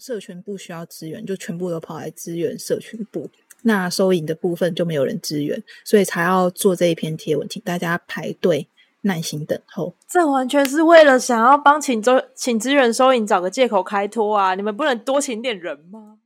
社群部需要资源，就全部都跑来支援社群部。那收银的部分就没有人支援，所以才要做这一篇贴文，请大家排队耐心等候。这完全是为了想要帮请周请支援收银找个借口开脱啊！你们不能多请点人吗？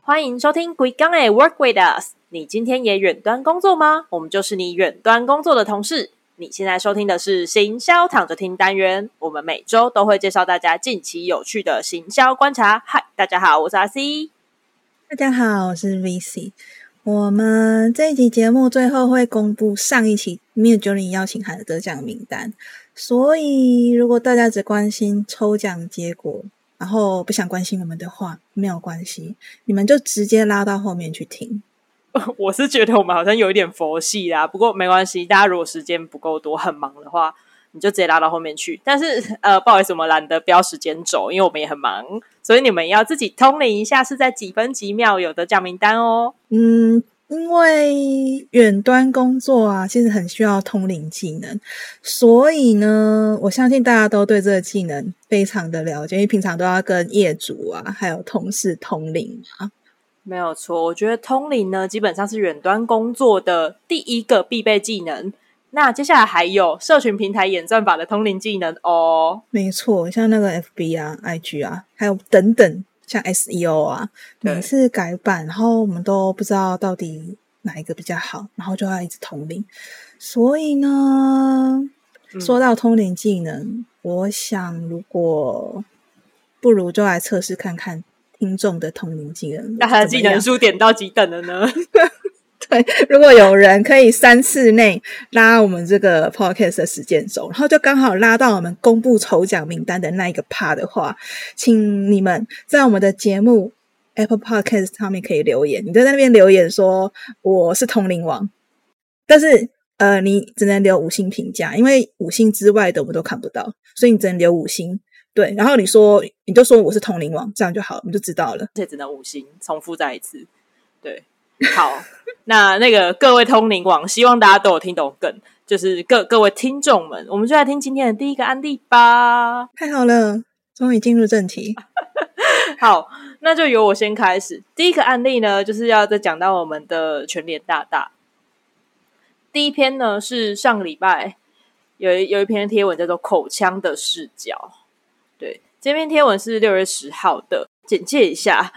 欢迎收听《鬼刚诶 Work with Us》。你今天也远端工作吗？我们就是你远端工作的同事。你现在收听的是行销躺着听单元，我们每周都会介绍大家近期有趣的行销观察。嗨，大家好，我是阿 C。大家好，我是 VC。我们这一集节目最后会公布上一期 Mid Journey 邀请函的得奖名单，所以如果大家只关心抽奖结果，然后不想关心我们的话，没有关系，你们就直接拉到后面去听。我是觉得我们好像有一点佛系啦，不过没关系，大家如果时间不够多、很忙的话，你就直接拉到后面去。但是呃，不好意思，我们懒得标时间轴，因为我们也很忙，所以你们要自己通灵一下是在几分几秒有得奖名单哦。嗯，因为远端工作啊，其实很需要通灵技能，所以呢，我相信大家都对这个技能非常的了解，因为平常都要跟业主啊，还有同事通灵啊。没有错，我觉得通灵呢，基本上是远端工作的第一个必备技能。那接下来还有社群平台演算法的通灵技能哦。没错，像那个 FB 啊、IG 啊，还有等等，像 SEO 啊，每次改版，然后我们都不知道到底哪一个比较好，然后就要一直通灵。所以呢，说到通灵技能，我想如果不如就来测试看看。听众的同龄技能，那他的技能数点到几等了呢？对，如果有人可以三次内拉我们这个 podcast 的时间轴，然后就刚好拉到我们公布抽奖名单的那一个 part 的话，请你们在我们的节目 Apple Podcast 上面可以留言，你在那边留言说我是同龄王，但是呃，你只能留五星评价，因为五星之外的我们都看不到，所以你只能留五星。对，然后你说，你就说我是通灵王，这样就好了，你就知道了。这只能五星，重复再一次。对，好，那那个各位通灵王，希望大家都有听懂梗，就是各各位听众们，我们就来听今天的第一个案例吧。太好了，终于进入正题。好，那就由我先开始。第一个案例呢，就是要再讲到我们的全联大大。第一篇呢是上个礼拜有有一篇贴文叫做“口腔的视角”。对，这篇贴文是六月十号的。简介一下，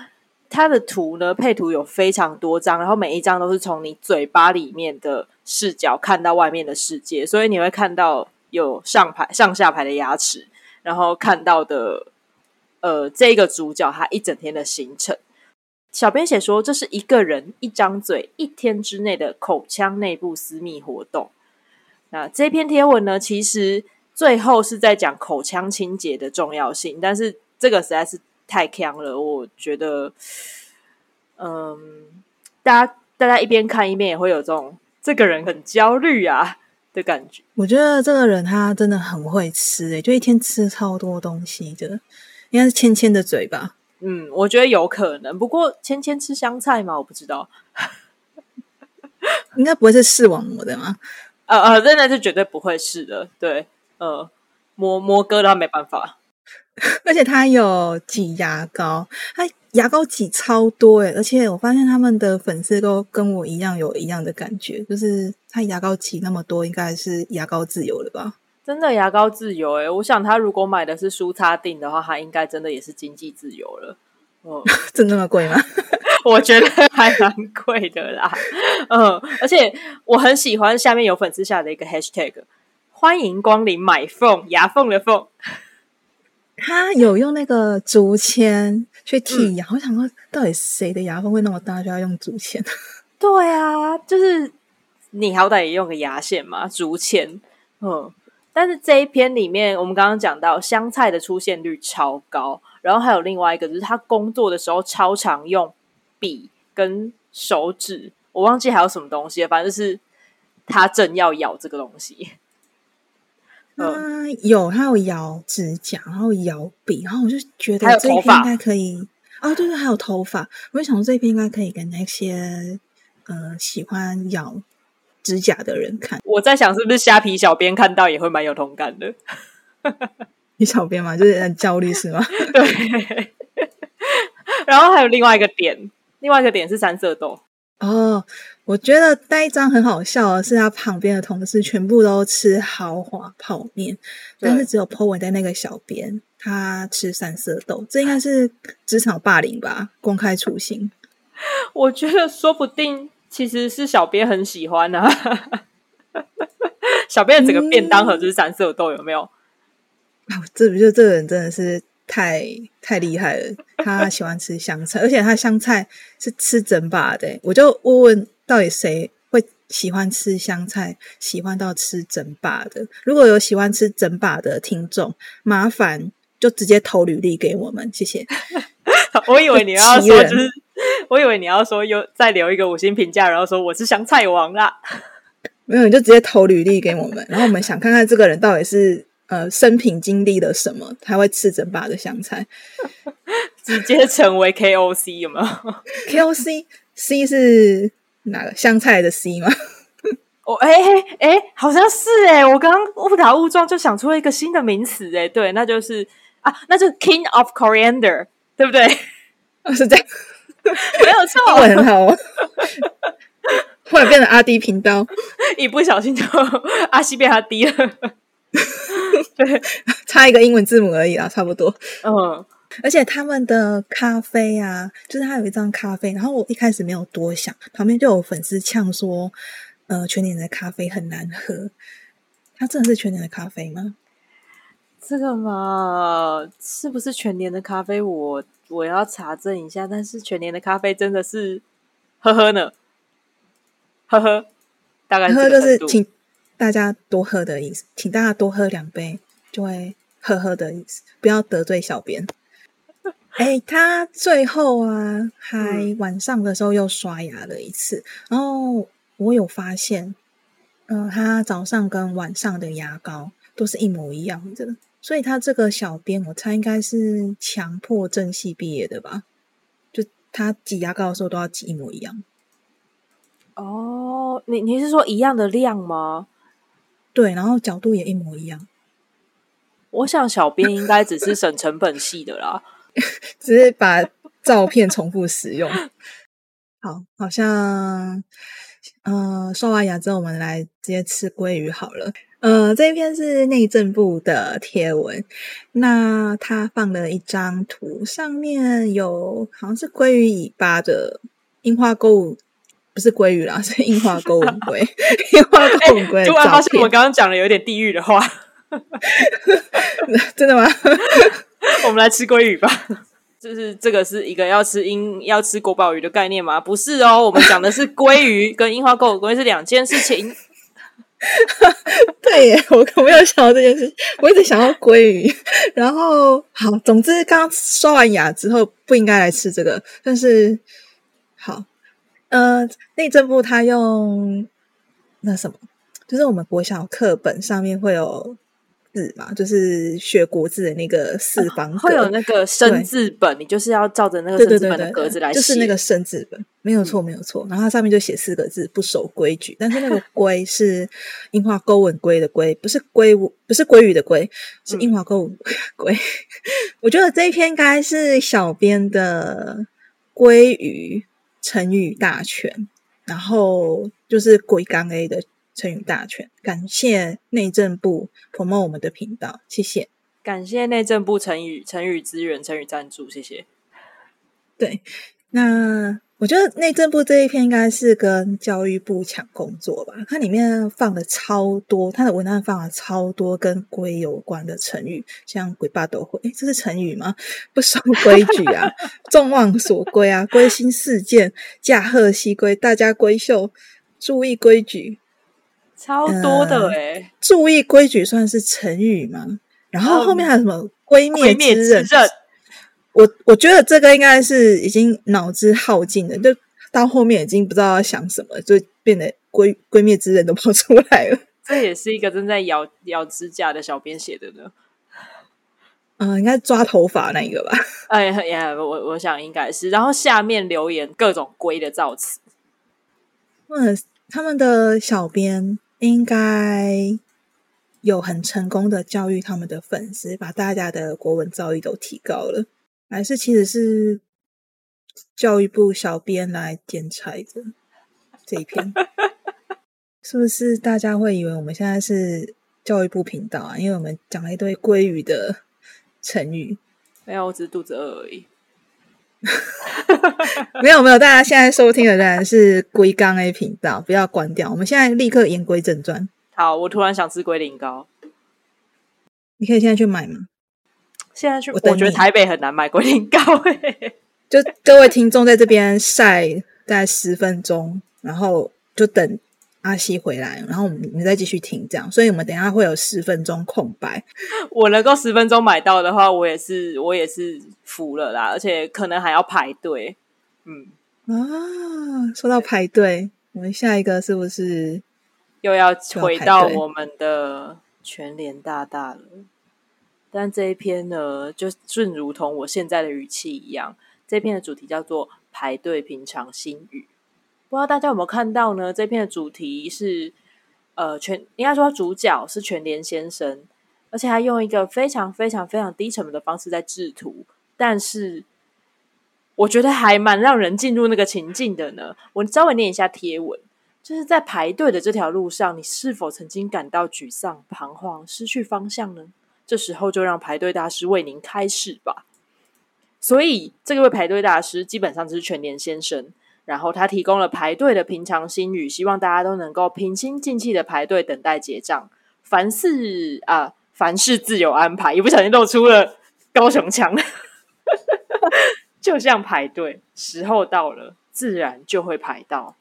它的图呢配图有非常多张，然后每一张都是从你嘴巴里面的视角看到外面的世界，所以你会看到有上排、上下排的牙齿，然后看到的呃这个主角他一整天的行程。小编写说，这是一个人一张嘴一天之内的口腔内部私密活动。那这篇贴文呢，其实。最后是在讲口腔清洁的重要性，但是这个实在是太强了，我觉得，嗯，大家大家一边看一边也会有这种这个人很焦虑啊的感觉。我觉得这个人他真的很会吃，诶，就一天吃超多东西的，应该是芊芊的嘴吧？嗯，我觉得有可能，不过芊芊吃香菜吗？我不知道，应该不会是视网膜的吗？呃呃，真的是绝对不会是的，对。呃，摸摸哥他没办法，而且他有挤牙膏，他牙膏挤超多诶，而且我发现他们的粉丝都跟我一样有一样的感觉，就是他牙膏挤那么多，应该是牙膏自由了吧？真的牙膏自由诶，我想他如果买的是舒擦定的话，他应该真的也是经济自由了。哦，真那么贵吗？我觉得还蛮贵的啦。嗯，而且我很喜欢下面有粉丝下的一个 hashtag。欢迎光临买缝牙缝的缝，他有用那个竹签去剔牙。我想说，到底谁的牙缝会那么大，就要用竹签？对啊，就是你好歹也用个牙线嘛，竹签。嗯，但是这一篇里面，我们刚刚讲到香菜的出现率超高，然后还有另外一个，就是他工作的时候超常用笔跟手指，我忘记还有什么东西，反正就是他正要咬这个东西。他有，他有咬指甲，然后咬笔，然后我就觉得这一篇应该可以。哦，对对，还有头发，我就想说这一篇应该可以给那些呃喜欢咬指指甲的人看。我在想，是不是虾皮小编看到也会蛮有同感的？你小编嘛，就是很焦虑是吗？对。然后还有另外一个点，另外一个点是三色豆。哦，我觉得那一张很好笑的是，他旁边的同事全部都吃豪华泡面，但是只有 Po 文在那个小编他吃三色豆，这应该是职场霸凌吧？公开处刑。我觉得说不定其实是小编很喜欢啊，小编整个便当盒就是三色豆，有没有？啊，这不就这个人真的是。太太厉害了，他喜欢吃香菜，而且他香菜是吃整把的。我就问问，到底谁会喜欢吃香菜，喜欢到吃整把的？如果有喜欢吃整把的听众，麻烦就直接投履历给我们，谢谢。我以为你要说，就是我以为你要说，又再留一个五星评价，然后说我是香菜王啦。没有，你就直接投履历给我们，然后我们想看看这个人到底是。呃，生平经历了什么？他会吃整把的香菜，直接成为 KOC 有没有？KOC C 是哪个香菜的 C 吗？哦，哎哎，好像是哎，我刚刚误打误撞就想出了一个新的名词哎，对，那就是啊，那就是 King of Coriander，对不对？是这样，没有错，很好。忽然变成阿 D 频道，一不小心就阿西变阿 D 了。对，差一个英文字母而已啦，差不多。嗯，而且他们的咖啡啊，就是他有一张咖啡，然后我一开始没有多想，旁边就有粉丝呛说：“呃，全年的咖啡很难喝。”它真的是全年的咖啡吗？这个嘛，是不是全年的咖啡？我我要查证一下。但是全年的咖啡真的是呵呵呢，呵呵，大概喝就是请。大家多喝的意思，请大家多喝两杯，就会喝喝的意思，不要得罪小编。哎，他最后啊，还晚上的时候又刷牙了一次，然后我有发现，嗯，他早上跟晚上的牙膏都是一模一样的，所以他这个小编，我猜应该是强迫症系毕业的吧？就他挤牙膏的时候都要挤一模一样。哦，你你是说一样的量吗？对，然后角度也一模一样。我想小编应该只是省成本系的啦，只是把照片重复使用。好，好像，嗯，刷完牙之后，我们来直接吃鲑鱼好了。呃，这一篇是内政部的贴文，那他放了一张图，上面有好像是鲑鱼尾巴的樱花购物。不是鲑鱼啦，是樱花钩吻龟。樱花钩吻龟，突然发现我刚刚讲了有点地狱的话，真的吗？我们来吃鲑鱼吧。就是这个是一个要吃樱要吃国宝鱼的概念吗？不是哦，我们讲的是鲑鱼跟樱花钩吻龟是两件事情。对耶，我可没有想到这件事，我一直想要鲑鱼。然后好，总之刚刷完牙之后不应该来吃这个，但是好。呃，内政部他用那什么，就是我们国小课本上面会有字嘛，就是学国字的那个四方会有那个生字本，你就是要照着那个生字本的格子来写，就是那个生字本，没有错，没有错。然后它上面就写四个字“不守规矩”，但是那个“龟”是樱花钩吻龟的“龟”，不是龟，不是鲑鱼的“龟”，是樱花钩吻龟。我觉得这一篇应该是小编的鲑鱼。成语大全，然后就是鬼刚 A 的成语大全。感谢内政部 promote 我们的频道，谢谢。感谢内政部成语成语资源成语赞助，谢谢。对，那。我觉得内政部这一篇应该是跟教育部抢工作吧，它里面放了超多，它的文案放了超多跟龟有关的成语，像鬼爸都会，哎，这是成语吗？不守规矩啊，众望所归啊，归心似箭，驾鹤西归，大家闺秀，注意规矩，超多的哎，注意规矩算是成语吗？然后后面还有什么闺灭之刃？我我觉得这个应该是已经脑子耗尽了，就到后面已经不知道要想什么，就变得归归灭之人都 跑出来了。这也是一个正在咬咬指甲的小编写的呢。嗯，应该抓头发那一个吧？哎呀，我我想应该是。然后下面留言各种龟的造词。嗯，他们的小编应该有很成功的教育他们的粉丝，把大家的国文造诣都提高了，还是其实是教育部小编来剪裁的这一篇？是不是大家会以为我们现在是教育部频道啊？因为我们讲了一堆鲑鱼的成语。没有，我只是肚子饿而已。没有没有，大家现在收听的仍然是龟缸 A 频道，不要关掉。我们现在立刻言归正传。好，我突然想吃龟苓膏，你可以现在去买吗？现在去，我觉得台北很难买龟苓膏、欸。就各位听众在这边晒大概十分钟，然后就等阿西回来，然后我们你们再继续听这样。所以我们等一下会有十分钟空白。我能够十分钟买到的话，我也是我也是服了啦，而且可能还要排队。嗯，啊，说到排队，我们下一个是不是？又要回到我们的全联大大了。但这一篇呢，就正如同我现在的语气一样，这篇的主题叫做“排队平常心语”。不知道大家有没有看到呢？这篇的主题是呃全，应该说主角是全联先生，而且他用一个非常非常非常低成本的方式在制图，但是我觉得还蛮让人进入那个情境的呢。我稍微念一下贴文。就是在排队的这条路上，你是否曾经感到沮丧、彷徨、失去方向呢？这时候就让排队大师为您开示吧。所以，这位排队大师基本上就是全年先生，然后他提供了排队的平常心语，希望大家都能够平心静气的排队等待结账，凡事啊，凡事自有安排。一不小心露出了高雄腔，就像排队，时候到了，自然就会排到。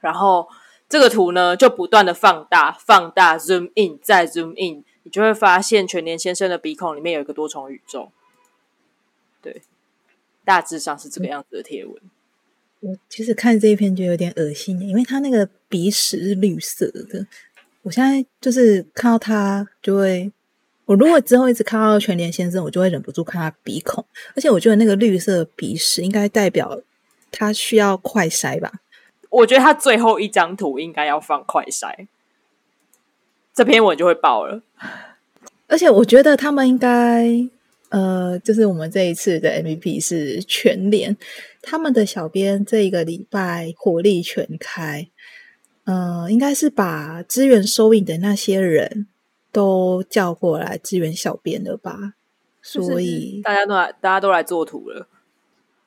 然后这个图呢，就不断的放大、放大、zoom in 再 zoom in，你就会发现全联先生的鼻孔里面有一个多重宇宙。对，大致上是这个样子的贴文。我其实看这一篇就有点恶心，因为他那个鼻屎是绿色的。我现在就是看到他就会，我如果之后一直看到全联先生，我就会忍不住看他鼻孔，而且我觉得那个绿色鼻屎应该代表他需要快筛吧。我觉得他最后一张图应该要放快筛，这篇文就会爆了。而且我觉得他们应该，呃，就是我们这一次的 MVP 是全联，他们的小编这一个礼拜火力全开，呃，应该是把资源收银的那些人都叫过来支援小编的吧，所以大家都来，大家都来做图了。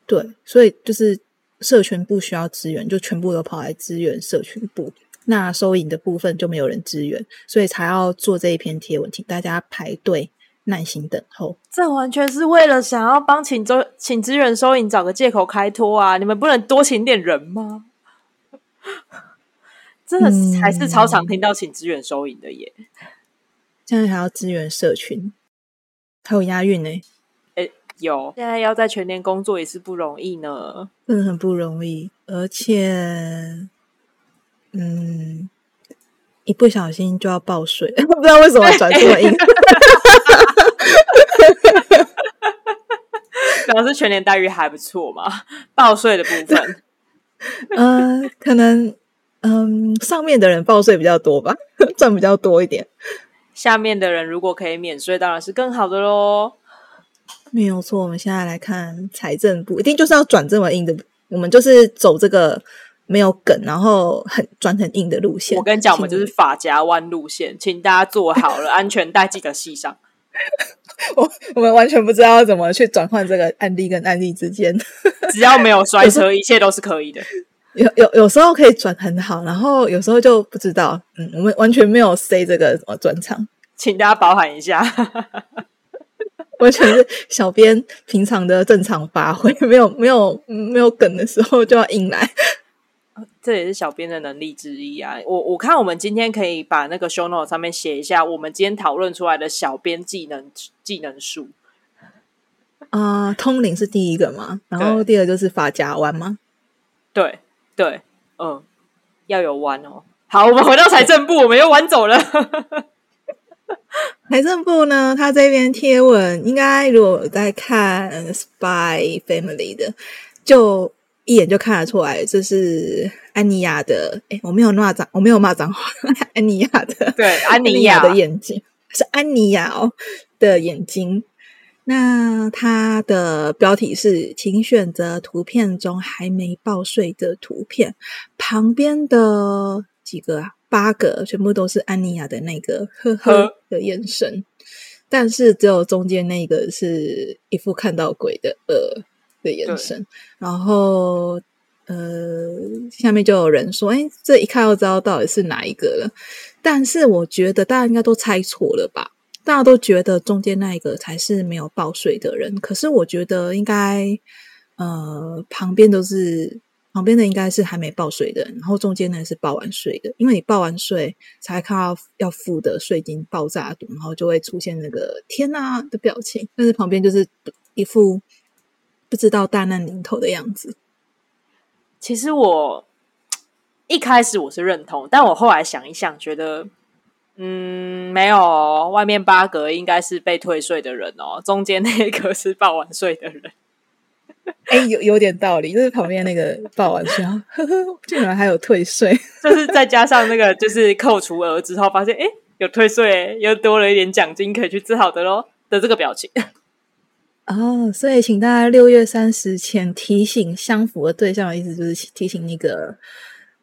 对，所以就是社群部需要支援，就全部都跑来支援社群部。那收银的部分就没有人支援，所以才要做这一篇贴文，请大家排队耐心等候。这完全是为了想要帮请周请支援收银找个借口开脱啊！你们不能多请点人吗？真的是还是超常听到请支援收银的耶。现在还要支援社群，还有押韵呢、有，现在要在全年工作也是不容易呢。真的很不容易，而且，嗯，一不小心就要报税，不知道为什么转这么硬。表示全年待遇还不错嘛？报税的部分，呃，可能，嗯，上面的人报税比较多吧，赚比较多一点。下面的人如果可以免税，当然是更好的喽。没有错，我们现在来看财政部，一定就是要转这么硬的，我们就是走这个没有梗，然后很转很硬的路线。我跟你讲，我们就是法夹弯路线，请大家做好了，安全带记得系上。我我们完全不知道怎么去转换这个案例跟案例之间。只要没有摔车，一切都是可以的。有有有时候可以转很好，然后有时候就不知道。嗯，我们完全没有 say 这个什么转场，请大家包涵一下。完全是小编平常的正常发挥，没有没有没有梗的时候就要硬来。这也是小编的能力之一啊！我我看我们今天可以把那个 show note 上面写一下，我们今天讨论出来的小编技能技能数。啊、通灵是第一个嘛，然后第二个就是发夹弯吗。对对，嗯，要有弯哦。好，我们回到财政部，我们又弯走了。财政部呢，他这边贴文应该如果在看 Spy Family 的，就一眼就看得出来，这是安妮亚的。哎，我没有骂脏，我没有骂脏话。安妮亚的，对，安妮亚的眼睛是安妮亚哦的眼睛。那它的标题是，请选择图片中还没报税的图片。旁边的几个啊，八个全部都是安妮亚的那个呵呵的眼神，但是只有中间那个是一副看到鬼的呃的眼神。然后呃，下面就有人说：“哎，这一看就知道到底是哪一个了。”但是我觉得大家应该都猜错了吧。大家都觉得中间那一个才是没有报税的人，可是我觉得应该，呃，旁边都是旁边的应该是还没报税的，然后中间呢是报完税的，因为你报完税才看到要付的税金爆炸度，然后就会出现那个天哪的表情，但是旁边就是一副不知道大难临头的样子。其实我一开始我是认同，但我后来想一想，觉得。嗯，没有，外面八格应该是被退税的人哦，中间那个是报完税的人。哎，有有点道理，就是旁边那个报完税，呵呵，竟然还有退税，就是再加上那个就是扣除额之后，发现哎有退税，又多了一点奖金可以去治好的喽的这个表情。哦，所以请大家六月三十前提醒相符的对象的意思，就是提醒那个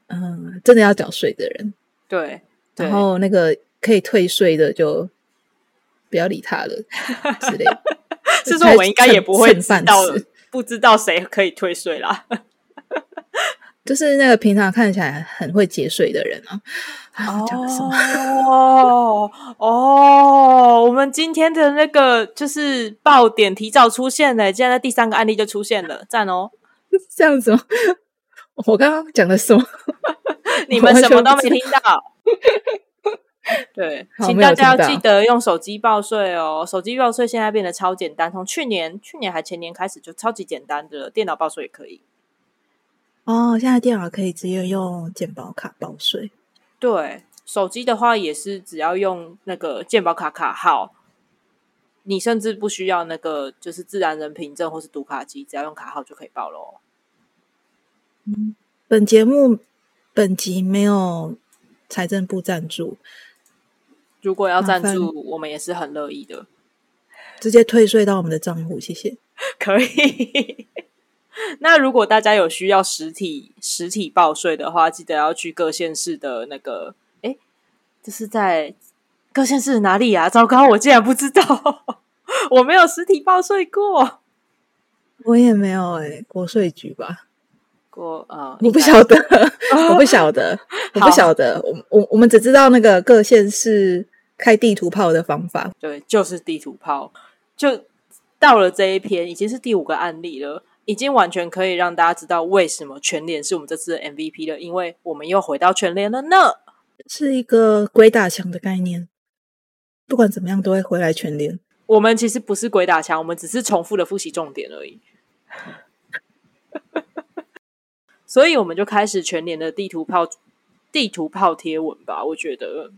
嗯，真的要缴税的人。对。然后那个可以退税的就不要理他了之类。是说我应该也不会知道，不知道谁可以退税啦。就是那个平常看起来很会节税的人啊。哦哦，我们今天的那个就是爆点提早出现了，现在第三个案例就出现了，赞哦！这样子吗？我刚刚讲的什么？你们什么都没听到。对，请大家要记得用手机报税哦。手机报税现在变得超简单，从去年、去年还前年开始就超级简单的，电脑报税也可以。哦，现在电脑可以直接用健保卡报税。对，手机的话也是只要用那个健保卡卡号，你甚至不需要那个就是自然人凭证或是读卡机，只要用卡号就可以报喽。嗯，本节目本集没有。财政部赞助，如果要赞助，我们也是很乐意的。直接退税到我们的账户，谢谢。可以。那如果大家有需要实体实体报税的话，记得要去各县市的那个。哎，这是在各县市哪里啊？糟糕，我竟然不知道，我没有实体报税过。我也没有哎，国税局吧。我啊，我不晓得，我不晓得，我不晓得。我我我们只知道那个各县市开地图炮的方法，对，就是地图炮。就到了这一篇，已经是第五个案例了，已经完全可以让大家知道为什么全联是我们这次的 MVP 了，因为我们又回到全联了呢。是一个鬼打墙的概念，不管怎么样都会回来全联。我们其实不是鬼打墙，我们只是重复的复习重点而已。所以我们就开始全年的地图炮地图炮贴文吧。我觉得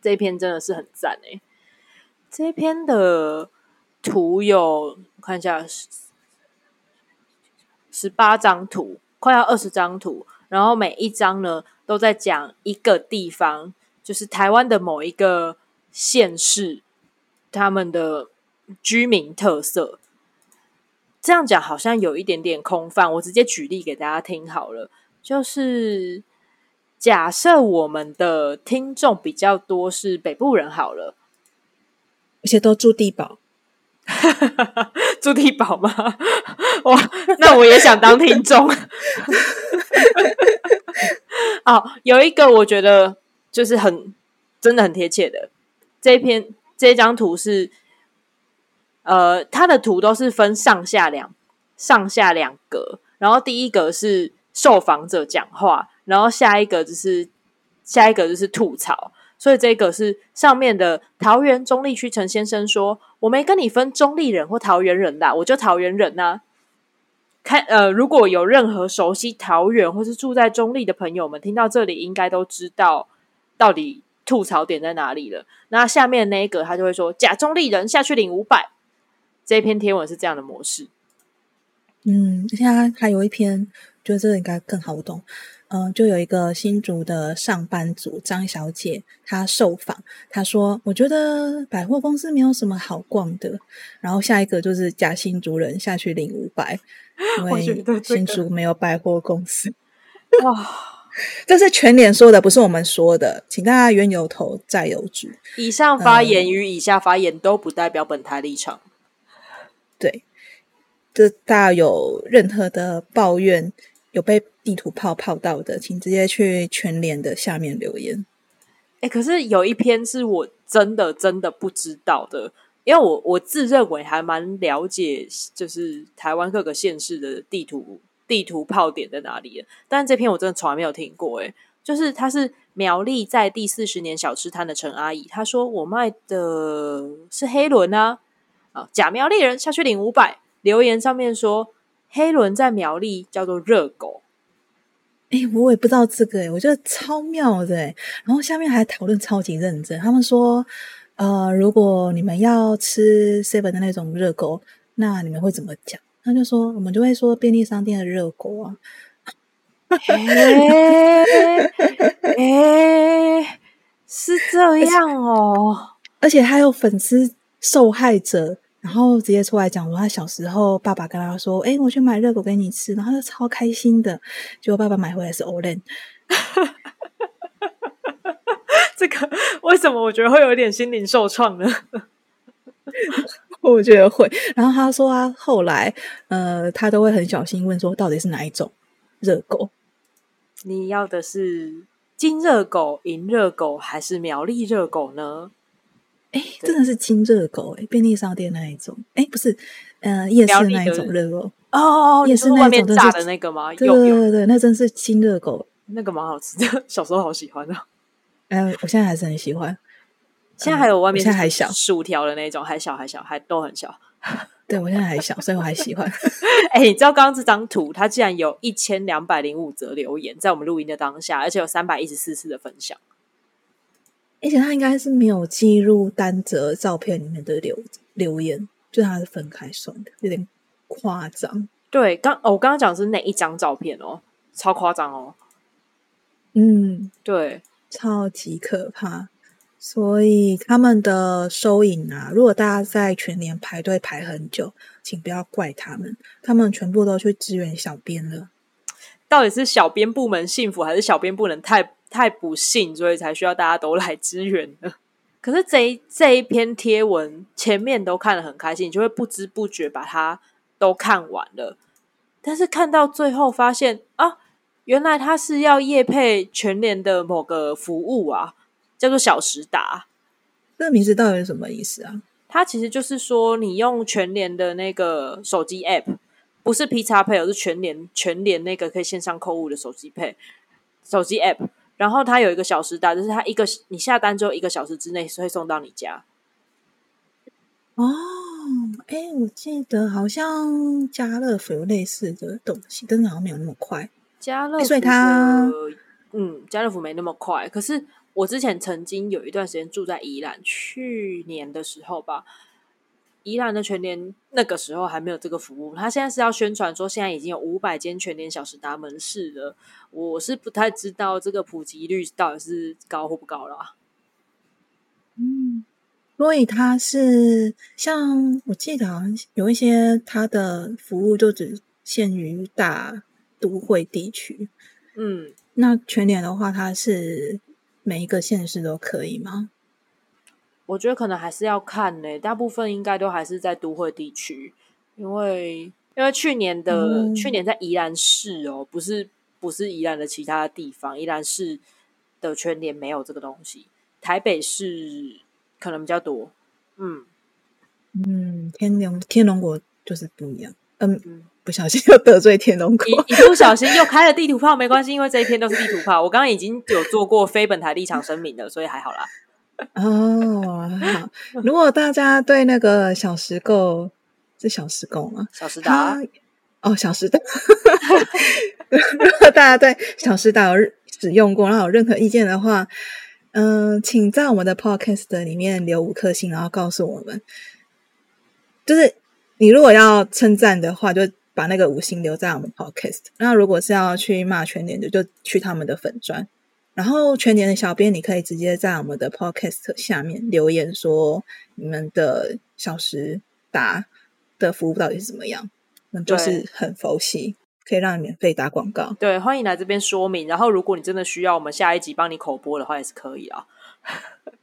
这一篇真的是很赞诶。这一篇的图有看一下十八张图，快要二十张图。然后每一张呢都在讲一个地方，就是台湾的某一个县市，他们的居民特色。这样讲好像有一点点空泛，我直接举例给大家听好了。就是假设我们的听众比较多是北部人好了，而且都住地堡，住地宝吗？哇，那我也想当听众。哦，有一个我觉得就是很真的很贴切的这一篇这张图是。呃，它的图都是分上下两上下两格，然后第一格是受访者讲话，然后下一个就是下一个就是吐槽，所以这个是上面的桃园中立区陈先生说：“我没跟你分中立人或桃园人啦，我就桃园人呐。”看，呃，如果有任何熟悉桃园或是住在中立的朋友们，听到这里应该都知道到底吐槽点在哪里了。那下面那一个他就会说：“假中立人下去领五百。”这篇贴文是这样的模式，嗯，现在还有一篇，觉得这个应该更好懂。嗯，就有一个新竹的上班族张小姐，她受访，她说：“我觉得百货公司没有什么好逛的。”然后下一个就是假新竹人下去领五百，因为新竹没有百货公司。哇，这是全脸说的，不是我们说的，请大家冤有头债有主。以上发言与以下发言都不代表本台立场。对，这大家有任何的抱怨。有被地图炮炮到的，请直接去全联的下面留言。哎，可是有一篇是我真的真的不知道的，因为我我自认为还蛮了解，就是台湾各个县市的地图地图炮点在哪里的。但这篇我真的从来没有听过。哎，就是他是苗栗在第四十年小吃摊的陈阿姨，她说我卖的是黑轮啊，啊假苗栗人下去领五百。留言上面说。黑轮在苗栗叫做热狗，哎，我也不知道这个，哎，我觉得超妙的，哎。然后下面还讨论超级认真，他们说，呃，如果你们要吃 seven 的那种热狗，那你们会怎么讲？他就说，我们就会说便利商店的热狗啊。哎，哎，是这 样哦。而且还有粉丝受害者。然后直接出来讲说，他小时候爸爸跟他说：“哎，我去买热狗给你吃。”然后他就超开心的，结果爸爸买回来是 Olen。这个为什么我觉得会有一点心灵受创呢？我觉得会。然后他说他后来呃，他都会很小心问说，到底是哪一种热狗？你要的是金热狗、银热狗还是苗栗热狗呢？哎，真的是金热狗哎，便利商店那一种哎，不是，嗯，夜市那一种热狗哦，夜市外面炸的那个吗？对对对，那真是金热狗，那个蛮好吃的，小时候好喜欢的。哎，我现在还是很喜欢。现在还有外面现在还小薯条的那种，还小还小，还都很小。对我现在还小，所以我还喜欢。哎，你知道刚刚这张图，它竟然有一千两百零五则留言，在我们录音的当下，而且有三百一十四次的分享。而且他应该是没有记录单则照片里面的留留言，就他是分开算的，有点夸张。对，刚哦我刚刚讲是哪一张照片哦，超夸张哦。嗯，对，超级可怕。所以他们的收银啊，如果大家在全年排队排很久，请不要怪他们，他们全部都去支援小编了。到底是小编部门幸福，还是小编不能太？太不幸，所以才需要大家都来支援的。可是这这一篇贴文前面都看得很开心，就会不知不觉把它都看完了。但是看到最后发现啊，原来他是要夜配全联的某个服务啊，叫做小时达。这个名字到底是什么意思啊？它其实就是说，你用全联的那个手机 App，不是 P 叉配，而是全联全联那个可以线上购物的手机配手机 App。然后它有一个小时达，就是它一个你下单之后一个小时之内会送到你家。哦，哎，我记得好像家乐福有类似的东西，但是好像没有那么快。家乐福，所以它嗯，家乐福没那么快。可是我之前曾经有一段时间住在宜兰，去年的时候吧。宜兰的全联那个时候还没有这个服务，他现在是要宣传说现在已经有五百间全联小时达门市了。我是不太知道这个普及率到底是高或不高啦。嗯，所以它是像我记得好像有一些它的服务就只限于大都会地区。嗯，那全联的话，它是每一个县市都可以吗？我觉得可能还是要看呢，大部分应该都还是在都会地区，因为因为去年的去年在宜兰市哦，不是不是宜兰的其他地方，宜兰市的全年没有这个东西，台北市可能比较多，嗯。嗯，天龙天龙国就是不一样，嗯，不小心又得罪天龙国，一不小心又开了地图炮，没关系，因为这一篇都是地图炮，我刚刚已经有做过非本台立场声明了，所以还好啦。哦，好。如果大家对那个小时购是小时购吗？小时达 哦，小时达。如果大家对小时达有使用过，然后有任何意见的话，嗯，请在我们的 Podcast 里面留五颗星，然后告诉我们。就是你如果要称赞的话，就把那个五星留在我们 podcast。那如果是要去骂全年的，就去他们的粉砖。然后全年的小编，你可以直接在我们的 podcast 下面留言说你们的小时达的服务到底是怎么样，那就是很佛系，可以让你免费打广告。对，欢迎来这边说明。然后如果你真的需要我们下一集帮你口播的话，也是可以啊。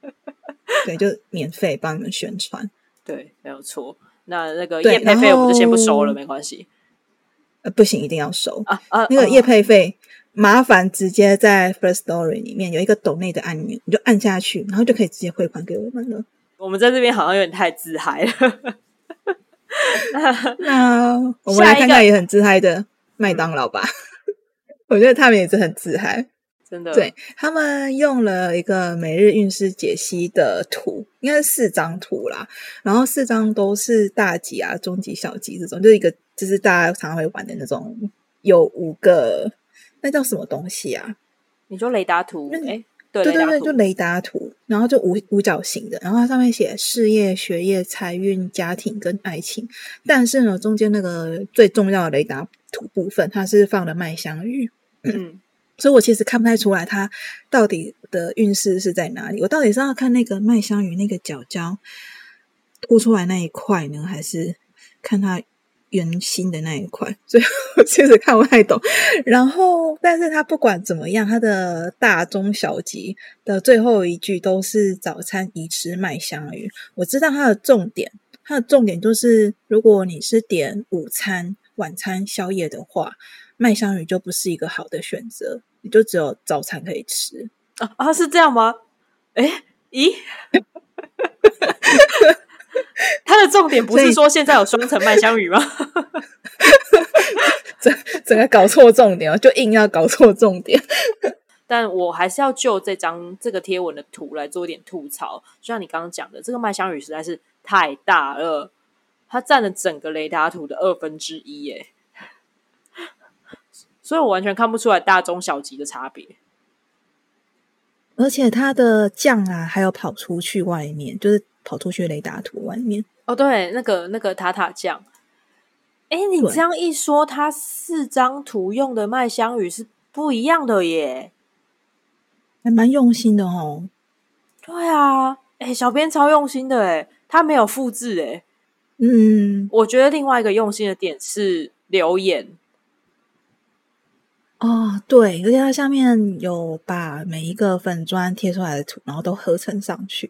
对，就免费帮你们宣传。对，没有错。那那个叶配费我们就先不收了，没关系。呃，不行，一定要收啊啊！那个叶配费，麻烦直接在 First Story 里面有一个抖内的按钮，你就按下去，然后就可以直接汇款给我们了。我们在这边好像有点太自嗨了。那我们来看看也很自嗨的麦当劳吧。我觉得他们也是很自嗨。真的，对他们用了一个每日运势解析的图，应该是四张图啦。然后四张都是大吉啊、中吉、小吉这种，就是一个就是大家常常会玩的那种，有五个那叫什么东西啊？你说雷达图？哎，对对对，就雷达图。然后就五五角形的，然后它上面写事业、学业、财运、家庭跟爱情。但是呢，中间那个最重要的雷达图部分，它是放了麦香鱼。嗯。所以我其实看不太出来它到底的运势是在哪里。我到底是要看那个麦香鱼那个角角凸出来那一块呢，还是看它圆心的那一块？所以我其实看不太懂。然后，但是他不管怎么样，他的大中小集的最后一句都是早餐宜吃麦香鱼。我知道它的重点，它的重点就是，如果你是点午餐、晚餐、宵夜的话，麦香鱼就不是一个好的选择。你就只有早餐可以吃啊啊，是这样吗？哎，咦，它的重点不是说现在有双层麦香鱼吗？整整个搞错重点哦，就硬要搞错重点。但我还是要就这张这个贴文的图来做一点吐槽。就像你刚刚讲的，这个麦香鱼实在是太大了，它占了整个雷达图的二分之一耶。所以我完全看不出来大中小级的差别，而且它的酱啊，还有跑出去外面，就是跑出去雷达图外面。哦，对，那个那个塔塔酱。哎，你这样一说，它四张图用的麦香鱼是不一样的耶，还蛮用心的哦。对啊，哎，小编超用心的哎，他没有复制哎。嗯，我觉得另外一个用心的点是留言。哦，对，而且它下面有把每一个粉砖贴出来的图，然后都合成上去。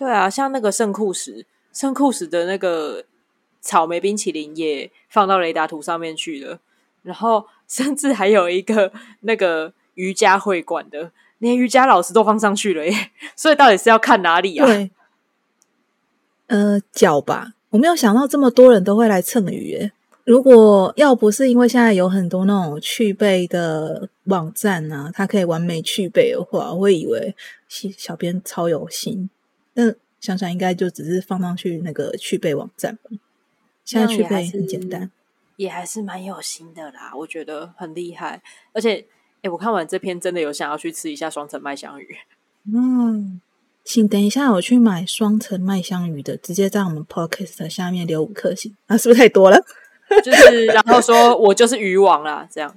对啊，像那个圣库什，圣库什的那个草莓冰淇淋也放到雷达图上面去了，然后甚至还有一个那个瑜伽会馆的，连瑜伽老师都放上去了耶。所以到底是要看哪里啊？对，呃，脚吧，我没有想到这么多人都会来蹭鱼耶。如果要不是因为现在有很多那种去背的网站啊，它可以完美去背的话，我会以为小编超有心。但想想应该就只是放上去那个去背网站吧。现在去背很简单，也还是蛮有心的啦，我觉得很厉害。而且，哎，我看完这篇真的有想要去吃一下双层麦香鱼。嗯，请等一下我去买双层麦香鱼的，直接在我们 podcast 下面留五颗星啊，是不是太多了？就是，然后说我就是渔王啦，这样。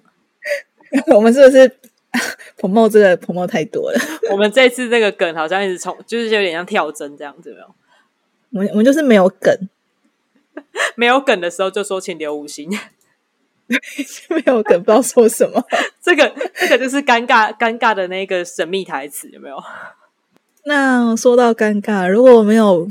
我们是不是彭茂这个彭茂太多了？我们这次这个梗好像一直从，就是有点像跳针这样子，没有？我们我们就是没有梗，没有梗的时候就说请留五星，没有梗不知道说什么。这个这个就是尴尬尴尬的那个神秘台词，有没有？那说到尴尬，如果没有。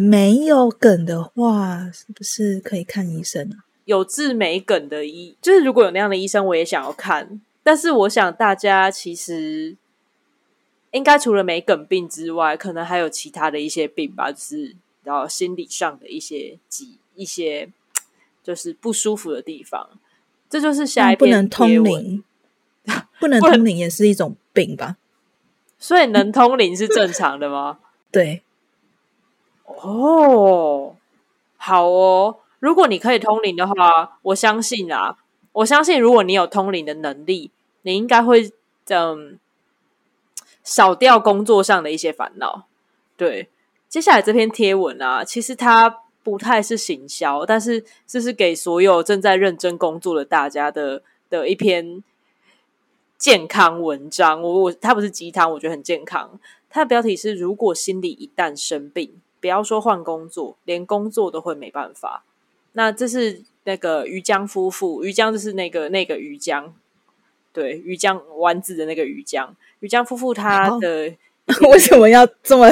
没有梗的话，是不是可以看医生啊？有治没梗的医，就是如果有那样的医生，我也想要看。但是我想大家其实应该除了没梗病之外，可能还有其他的一些病吧，就是然后心理上的一些疾一些就是不舒服的地方。这就是下一不能通灵，不能通灵也是一种病吧？所以能通灵是正常的吗？对。哦，好哦。如果你可以通灵的话，我相信啊，我相信如果你有通灵的能力，你应该会嗯少掉工作上的一些烦恼。对，接下来这篇贴文啊，其实它不太是行销，但是这是给所有正在认真工作的大家的的一篇健康文章。我我它不是鸡汤，我觉得很健康。它的标题是：如果心里一旦生病，不要说换工作，连工作都会没办法。那这是那个于江夫妇，于江就是那个那个于江，对，于江丸子的那个于江，于江夫妇他的。为什么要这么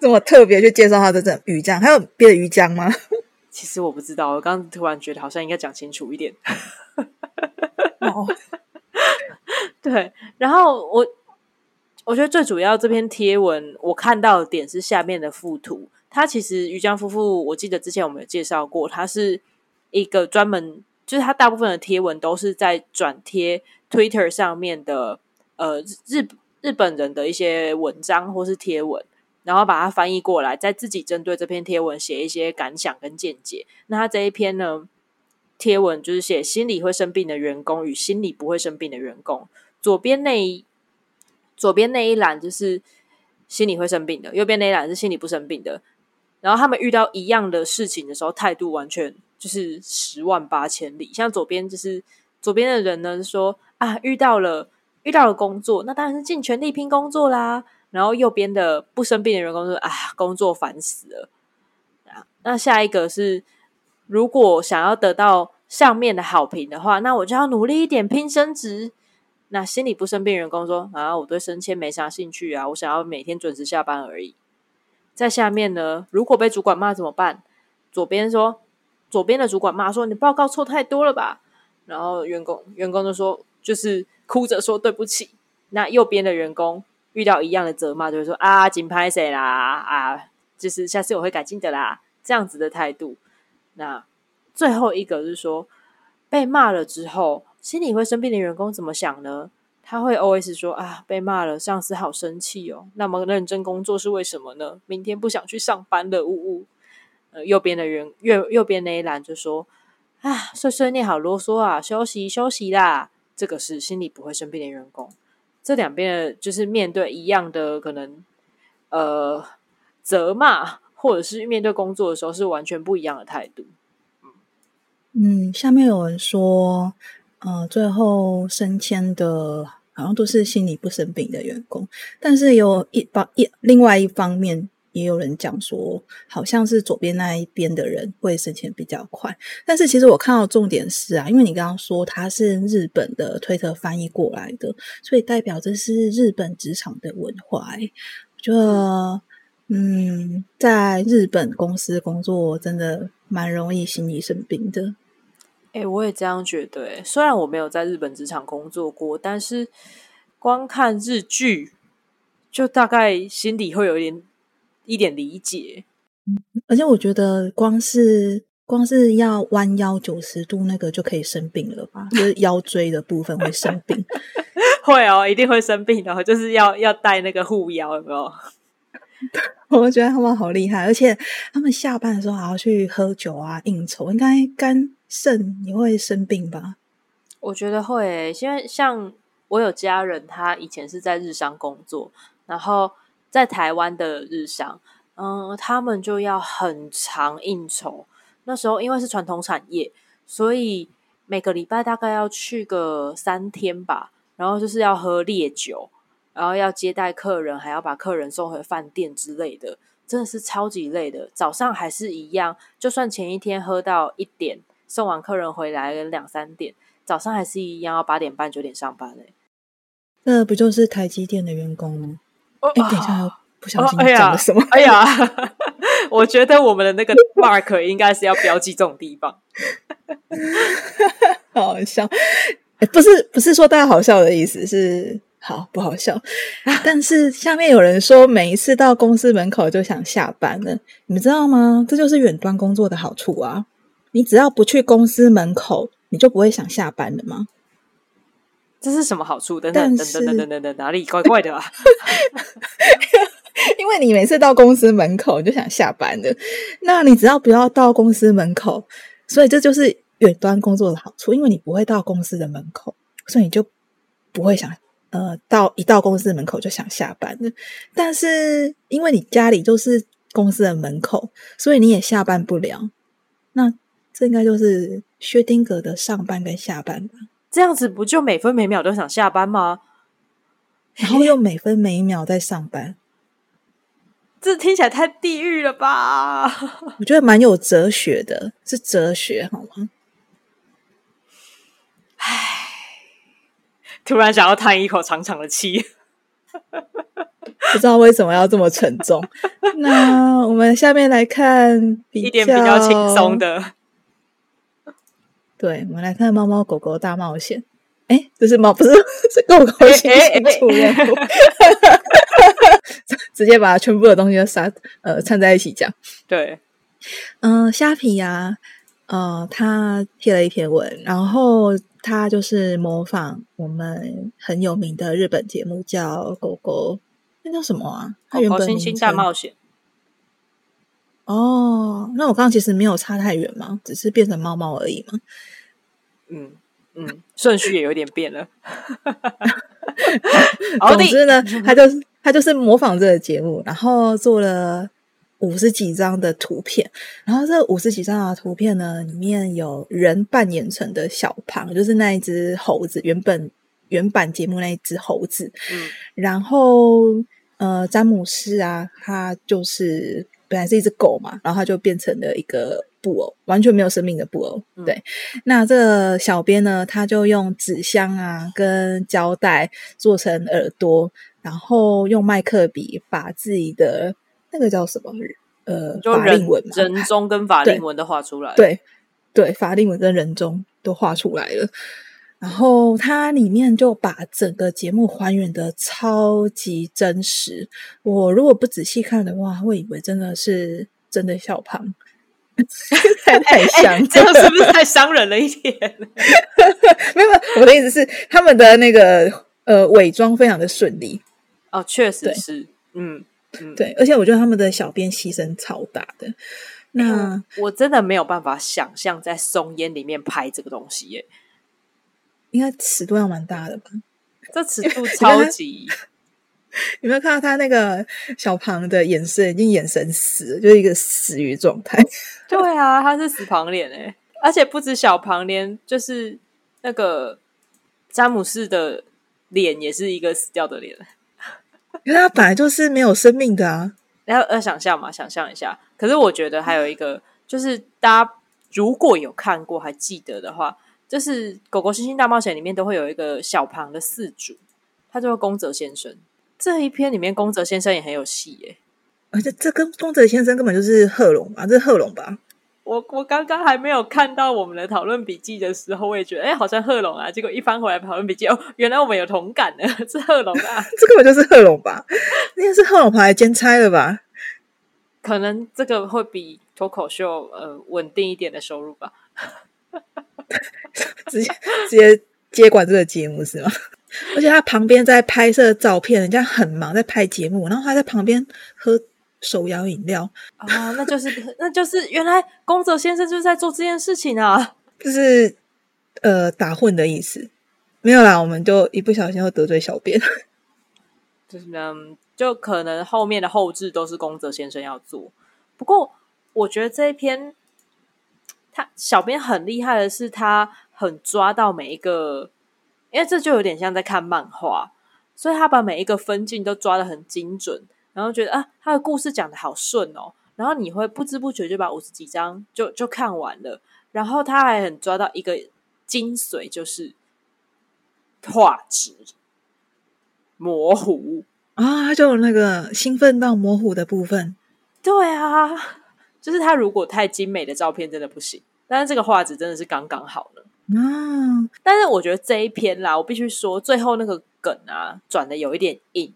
这么特别去介绍他的这鱼江？还有别的鱼浆吗？其实我不知道，我刚刚突然觉得好像应该讲清楚一点。哦，对，然后我我觉得最主要这篇贴文我看到的点是下面的附图。他其实于江夫妇，我记得之前我们有介绍过，他是一个专门，就是他大部分的贴文都是在转贴 Twitter 上面的，呃，日。日本人的一些文章或是贴文，然后把它翻译过来，再自己针对这篇贴文写一些感想跟见解。那他这一篇呢，贴文就是写心理会生病的员工与心理不会生病的员工。左边那一左边那一栏就是心理会生病的，右边那一栏是心理不生病的。然后他们遇到一样的事情的时候，态度完全就是十万八千里。像左边就是左边的人呢说啊，遇到了。遇到了工作，那当然是尽全力拼工作啦。然后右边的不生病的员工说：“啊，工作烦死了。”那下一个是，如果想要得到上面的好评的话，那我就要努力一点拼升职。那心里不生病员工说：“啊，我对升迁没啥兴趣啊，我想要每天准时下班而已。”在下面呢，如果被主管骂怎么办？左边说，左边的主管骂说：“你报告错太多了吧？”然后员工员工就说：“就是。”哭着说对不起。那右边的员工遇到一样的责骂，就会说啊，紧拍谁啦啊，就是下次我会改进的啦，这样子的态度。那最后一个是说，被骂了之后，心里会生病的员工怎么想呢？他会 always 说啊，被骂了，上司好生气哦。那么认真工作是为什么呢？明天不想去上班了，呜呜。呃，右边的员右右边那一栏就说啊，碎碎念好啰嗦啊，休息休息啦。这个是心理不会生病的员工，这两边就是面对一样的可能，呃，责骂或者是面对工作的时候是完全不一样的态度。嗯，下面有人说，呃，最后升迁的好像都是心理不生病的员工，但是有一方一另外一方面。也有人讲说，好像是左边那一边的人会升迁比较快，但是其实我看到重点是啊，因为你刚刚说他是日本的推特翻译过来的，所以代表这是日本职场的文化。我觉得，嗯，在日本公司工作真的蛮容易心理生病的。哎，我也这样觉得。虽然我没有在日本职场工作过，但是光看日剧，就大概心里会有一点。一点理解，而且我觉得光是光是要弯腰九十度那个就可以生病了吧？就是腰椎的部分会生病，会哦，一定会生病的，就是要要带那个护腰，有没有？我觉得他们好厉害，而且他们下班的时候还要去喝酒啊、应酬，应该肝肾也会生病吧？我觉得会，因为像我有家人，他以前是在日商工作，然后。在台湾的日商，嗯，他们就要很长应酬。那时候因为是传统产业，所以每个礼拜大概要去个三天吧。然后就是要喝烈酒，然后要接待客人，还要把客人送回饭店之类的，真的是超级累的。早上还是一样，就算前一天喝到一点，送完客人回来两三点，早上还是一样要八点半九点上班嘞。那不就是台积电的员工吗？哎，等一下，不小心讲了什么？哎呀，我觉得我们的那个 mark 应该是要标记这种地方，好笑。不是不是说大家好笑的意思，是好不好笑？但是下面有人说，每一次到公司门口就想下班了，你们知道吗？这就是远端工作的好处啊！你只要不去公司门口，你就不会想下班了吗？这是什么好处？等等等等等等等，哪里怪 怪的啊？因为你每次到公司门口就想下班的，那你只要不要到公司门口，所以这就是远端工作的好处。因为你不会到公司的门口，所以你就不会想呃到一到公司门口就想下班的。但是因为你家里就是公司的门口，所以你也下班不了。那这应该就是薛丁格的上班跟下班吧？这样子不就每分每秒都想下班吗？然后又每分每秒在上班，这听起来太地狱了吧？我觉得蛮有哲学的，是哲学好吗？唉，突然想要叹一口长长的气，不知道为什么要这么沉重。那我们下面来看一点比较轻松的。对，我们来看《猫猫狗狗大冒险》。哎，这是猫，不是是狗狗星星出任务，直接把全部的东西都撒呃掺在一起讲。对，嗯，虾皮呀，呃，他贴了一篇文，然后他就是模仿我们很有名的日本节目，叫《狗狗》，那叫什么啊？狗狗星星大冒险。哦，那我刚刚其实没有差太远嘛，只是变成猫猫而已嘛。嗯嗯，顺序也有点变了。总之呢，他就是他就是模仿这个节目，然后做了五十几张的图片，然后这五十几张的图片呢，里面有人扮演成的小胖，就是那一只猴子，原本原版节目那一只猴子。嗯，然后呃，詹姆斯啊，他就是。本来是一只狗嘛，然后它就变成了一个布偶，完全没有生命的布偶。对，那这个小编呢，他就用纸箱啊跟胶带做成耳朵，然后用麦克笔把自己的那个叫什么呃法令纹、人中跟法令纹都画出来。对对，法令纹跟人中都画出来了。然后它里面就把整个节目还原的超级真实。我如果不仔细看的话，会以为真的是真的小胖，太太像，这样是不是太伤人了一点？没有，我的意思是他们的那个呃伪装非常的顺利。哦，确实是，嗯嗯，对，而且我觉得他们的小编牺牲超大的。那我真的没有办法想象在松烟里面拍这个东西耶。应该尺度要蛮大的吧？这尺度超级，有没有看到他那个小庞的眼神已经眼神死，就是一个死鱼状态。对啊，他是死庞脸哎，而且不止小庞，连就是那个詹姆斯的脸也是一个死掉的脸。因为他本来就是没有生命的啊！要要想象嘛，想象一下。可是我觉得还有一个，就是大家如果有看过还记得的话。就是《狗狗星星大冒险》里面都会有一个小旁的四主，他叫宫泽先生。这一篇里面，宫泽先生也很有戏耶。而且这跟宫泽先生根本就是贺龙吧？这是贺龙吧？我我刚刚还没有看到我们的讨论笔记的时候，我也觉得哎，好像贺龙啊。结果一翻回来讨论笔记，哦，原来我们有同感呢，是贺龙啊。这根本就是贺龙吧？应该是贺龙牌兼差了吧？可能这个会比脱口秀呃稳定一点的收入吧。直接直接接管这个节目是吗？而且他旁边在拍摄照片，人家很忙在拍节目，然后他在旁边喝手摇饮料啊，那就是那就是原来宫泽先生就是在做这件事情啊，就是呃打混的意思，没有啦，我们就一不小心又得罪小编，就是嗯，就可能后面的后置都是宫泽先生要做，不过我觉得这一篇。他小编很厉害的是，他很抓到每一个，因为这就有点像在看漫画，所以他把每一个分镜都抓的很精准，然后觉得啊，他的故事讲的好顺哦，然后你会不知不觉就把五十几章就就看完了，然后他还很抓到一个精髓，就是画质模糊啊，就那个兴奋到模糊的部分，对啊。就是他如果太精美的照片真的不行，但是这个画质真的是刚刚好了。嗯，但是我觉得这一篇啦，我必须说最后那个梗啊转的有一点硬。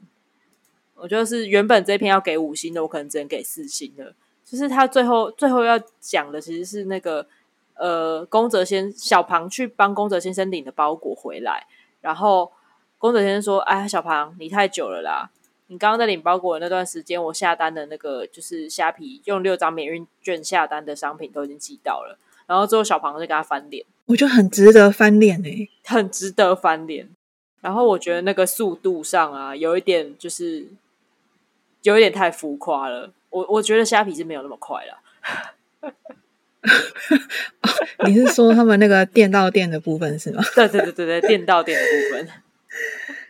我觉得是原本这篇要给五星的，我可能只能给四星的。就是他最后最后要讲的其实是那个呃，宫泽先小庞去帮宫泽先生领的包裹回来，然后宫泽先生说：“哎，小庞你太久了啦。”你刚刚在领包裹的那段时间，我下单的那个就是虾皮用六张免运券下单的商品都已经寄到了，然后最后小庞就跟他翻脸，我觉得很值得翻脸诶，很值得翻脸。然后我觉得那个速度上啊，有一点就是有一点太浮夸了，我我觉得虾皮是没有那么快了。你是说他们那个店到店的部分是吗？对对对对对，店到店的部分。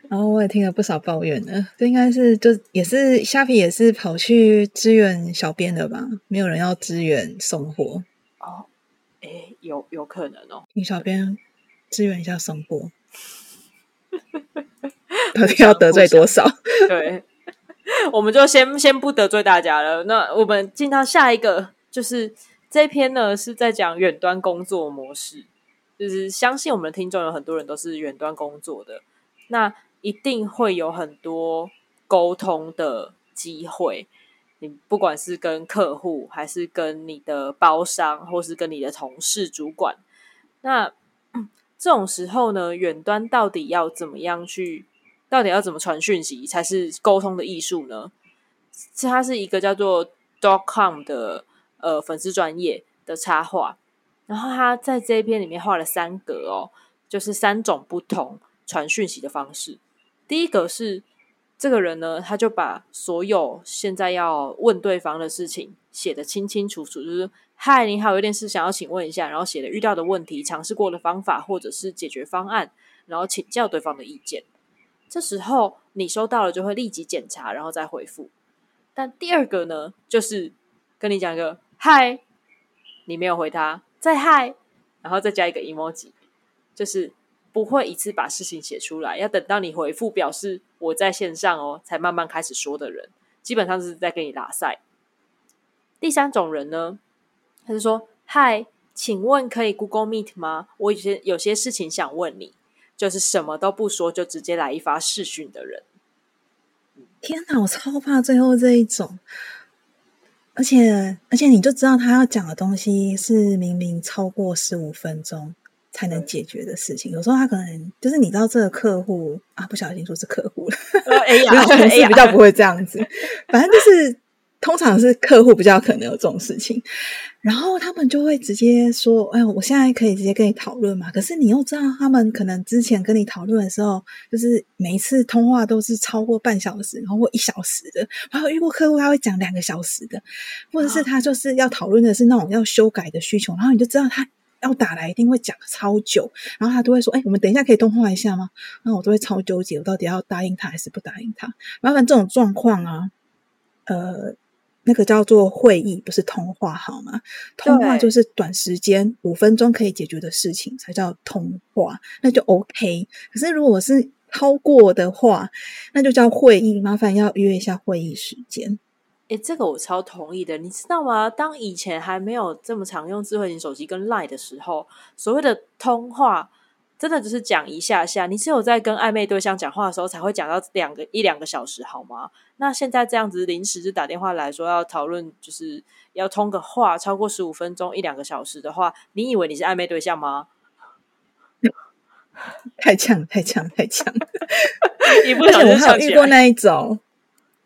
然 后我也听了不少抱怨呢，这应该是就也是虾皮也是跑去支援小编的吧？没有人要支援送货哦，哎，有有可能哦，你小编支援一下松波，到底要得罪多少？对，我们就先先不得罪大家了。那我们进到下一个，就是这篇呢是在讲远端工作模式，就是相信我们的听众有很多人都是远端工作的，那。一定会有很多沟通的机会，你不管是跟客户，还是跟你的包商，或是跟你的同事、主管，那 这种时候呢，远端到底要怎么样去？到底要怎么传讯息才是沟通的艺术呢？是它是一个叫做 dotcom 的呃粉丝专业的插画，然后他在这一篇里面画了三格哦，就是三种不同传讯息的方式。第一个是这个人呢，他就把所有现在要问对方的事情写的清清楚楚，就是“嗨，你好，有点事想要请问一下”，然后写的遇到的问题、尝试过的方法或者是解决方案，然后请教对方的意见。这时候你收到了就会立即检查，然后再回复。但第二个呢，就是跟你讲一个“嗨”，你没有回他，再“嗨”，然后再加一个 emoji，就是。不会一次把事情写出来，要等到你回复表示我在线上哦，才慢慢开始说的人，基本上是在跟你拉赛。第三种人呢，他是说：“嗨，请问可以 Google Meet 吗？我有些有些事情想问你。”就是什么都不说就直接来一发视讯的人。天哪，我超怕最后这一种，而且而且你就知道他要讲的东西是明明超过十五分钟。才能解决的事情，有时候他可能就是你知道这个客户啊，不小心说是客户了，哎呀，同事比较不会这样子，反正就是通常是客户比较可能有这种事情，然后他们就会直接说：“哎呀，我现在可以直接跟你讨论嘛。”可是你又知道，他们可能之前跟你讨论的时候，就是每一次通话都是超过半小时，然后或一小时的，还有遇过客户他会讲两个小时的，或者是他就是要讨论的是那种要修改的需求，然后你就知道他。要打来一定会讲超久，然后他都会说：“哎，我们等一下可以通话一下吗？”那我都会超纠结，我到底要答应他还是不答应他？麻烦这种状况啊，呃，那个叫做会议，不是通话好吗？通话就是短时间五分钟可以解决的事情才叫通话，那就 OK。可是如果是超过的话，那就叫会议，麻烦要约一下会议时间。哎，这个我超同意的，你知道吗？当以前还没有这么常用智慧型手机跟 Line 的时候，所谓的通话，真的只是讲一下下。你只有在跟暧昧对象讲话的时候，才会讲到两个一两个小时，好吗？那现在这样子临时就打电话来说要讨论，就是要通个话，超过十五分钟一两个小时的话，你以为你是暧昧对象吗？太呛，太呛，太呛！一不小心我遇过那一种。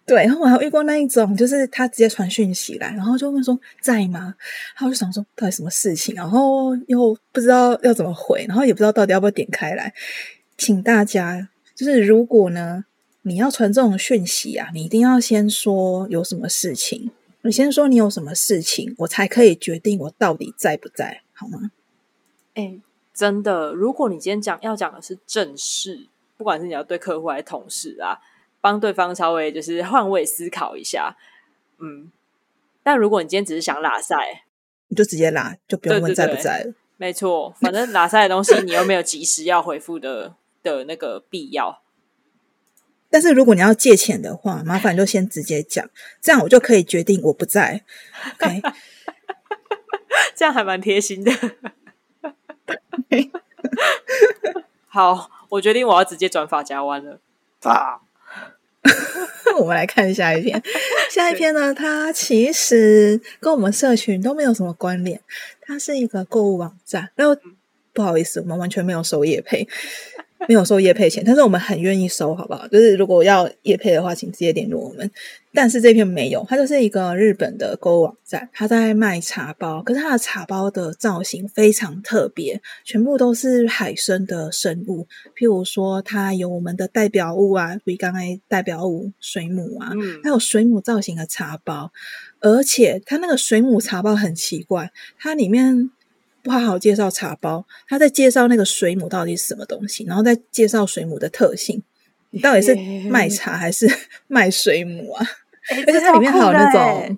对，然后我还遇过那一种，就是他直接传讯息来，然后就问说在吗？然后我就想说到底什么事情，然后又不知道要怎么回，然后也不知道到底要不要点开来。请大家就是如果呢你要传这种讯息啊，你一定要先说有什么事情，你先说你有什么事情，我才可以决定我到底在不在，好吗？哎，真的，如果你今天讲要讲的是正事，不管是你要对客户还是同事啊。帮对方稍微就是换位思考一下，嗯，但如果你今天只是想拉塞，你就直接拉，就不用问在不在了。没错，反正拉塞的东西你又没有及时要回复的的那个必要。但是如果你要借钱的话，麻烦就先直接讲，这样我就可以决定我不在。OK，这样还蛮贴心的。好，我决定我要直接转发加弯了。啊！我们来看下一篇。下一篇呢，它其实跟我们社群都没有什么关联。它是一个购物网站。然后不好意思，我们完全没有收业配，没有收业配钱，但是我们很愿意收，好不好？就是如果要业配的话，请直接联络我们。但是这篇没有，它就是一个日本的购物网站，它在卖茶包，可是它的茶包的造型非常特别，全部都是海生的生物，譬如说它有我们的代表物啊，比刚才代表物水母啊，还有水母造型的茶包，而且它那个水母茶包很奇怪，它里面不好好介绍茶包，他在介绍那个水母到底是什么东西，然后再介绍水母的特性。你到底是卖茶还是 卖水母啊？而且它里面还有那种，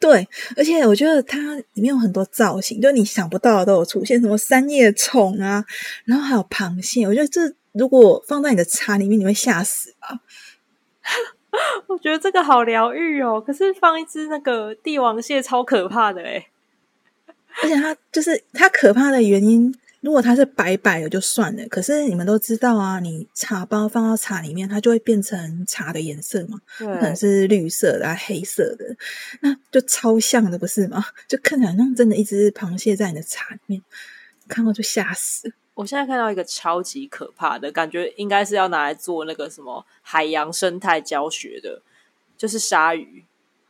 对，而且我觉得它里面有很多造型，就你想不到的都有出现，什么三叶虫啊，然后还有螃蟹。我觉得这如果放在你的茶里面，你会吓死吧？我觉得这个好疗愈哦，可是放一只那个帝王蟹超可怕的哎，而且它就是它可怕的原因。如果它是白白的就算了，可是你们都知道啊，你茶包放到茶里面，它就会变成茶的颜色嘛，可能是绿色的、啊黑色的，那就超像的，不是吗？就看起来像真的一只螃蟹在你的茶里面，看到就吓死。我现在看到一个超级可怕的感觉，应该是要拿来做那个什么海洋生态教学的，就是鲨鱼，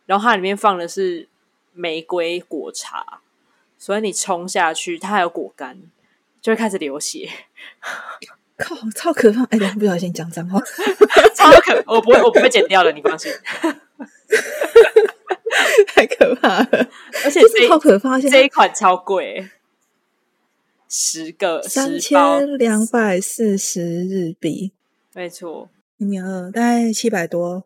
然后它里面放的是玫瑰果茶，所以你冲下去，它还有果干。就会开始流血，靠，超可怕！哎，不小心讲脏话，超可，我不会，我不会剪掉的，你放心。太可怕了，而且超可怕！这一款超贵，十个三千两百四十日币，没错，一年二大概七百多，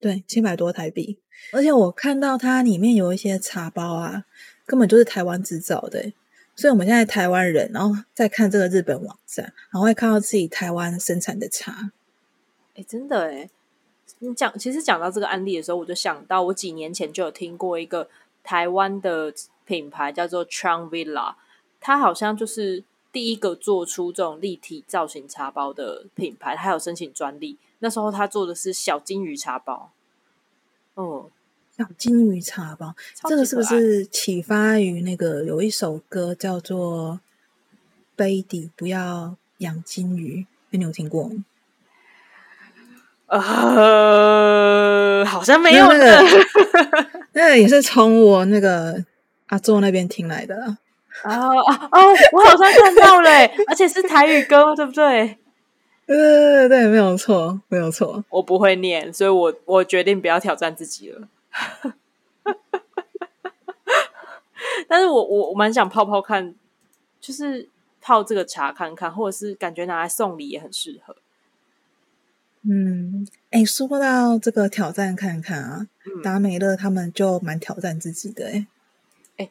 对，七百多台币。而且我看到它里面有一些茶包啊，根本就是台湾制造的。所以我们现在台湾人，然后再看这个日本网站，然后会看到自己台湾生产的茶。哎，真的哎！你讲，其实讲到这个案例的时候，我就想到我几年前就有听过一个台湾的品牌叫做 Trang Villa，它好像就是第一个做出这种立体造型茶包的品牌，它有申请专利。那时候他做的是小金鱼茶包。哦。养金鱼茶包，这个是不是启发于那个有一首歌叫做《Baby 不要养金鱼》？你有听过吗？呃，好像没有。那个，那个也是从我那个阿座那边听来的。哦哦哦，我好像看到了，而且是台语歌，对不对？对对，没有错，没有错。我不会念，所以我我决定不要挑战自己了。但是我我我蛮想泡泡看，就是泡这个茶看看，或者是感觉拿来送礼也很适合。嗯，哎，说到这个挑战看看啊，达美乐他们就蛮挑战自己的哎。哎，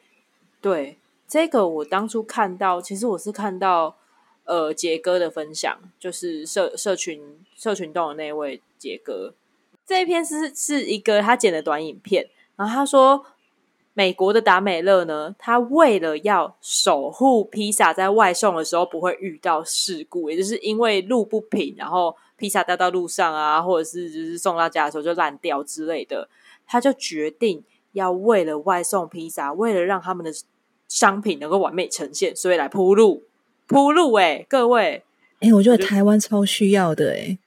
对，这个我当初看到，其实我是看到呃杰哥的分享，就是社社群社群动的那位杰哥。这一篇是是一个他剪的短影片，然后他说，美国的达美乐呢，他为了要守护披萨在外送的时候不会遇到事故，也就是因为路不平，然后披萨掉到路上啊，或者是就是送到家的时候就烂掉之类的，他就决定要为了外送披萨，为了让他们的商品能够完美呈现，所以来铺路铺路。哎，各位，哎，我觉得台湾超需要的，哎，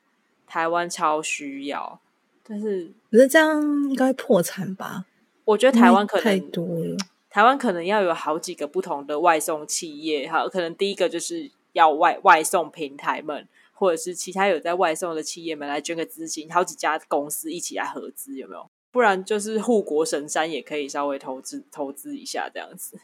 台湾超需要。但是，可是这样应该破产吧？我觉得台湾可能太多了。台湾可能要有好几个不同的外送企业，哈，可能第一个就是要外外送平台们，或者是其他有在外送的企业们来捐个资金，好几家公司一起来合资，有没有？不然就是护国神山也可以稍微投资投资一下这样子。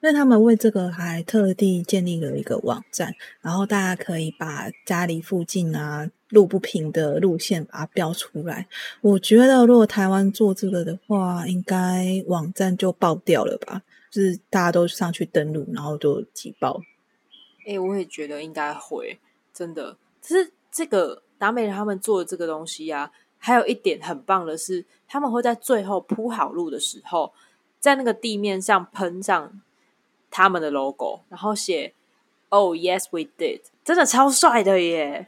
那他们为这个还特地建立了一个网站，然后大家可以把家里附近啊路不平的路线把它标出来。我觉得如果台湾做这个的话，应该网站就爆掉了吧？就是大家都上去登录，然后就挤爆。哎，我也觉得应该会，真的。只是这个达美人他们做的这个东西啊，还有一点很棒的是，他们会在最后铺好路的时候，在那个地面上喷上。他们的 logo，然后写 “Oh yes we did”，真的超帅的耶！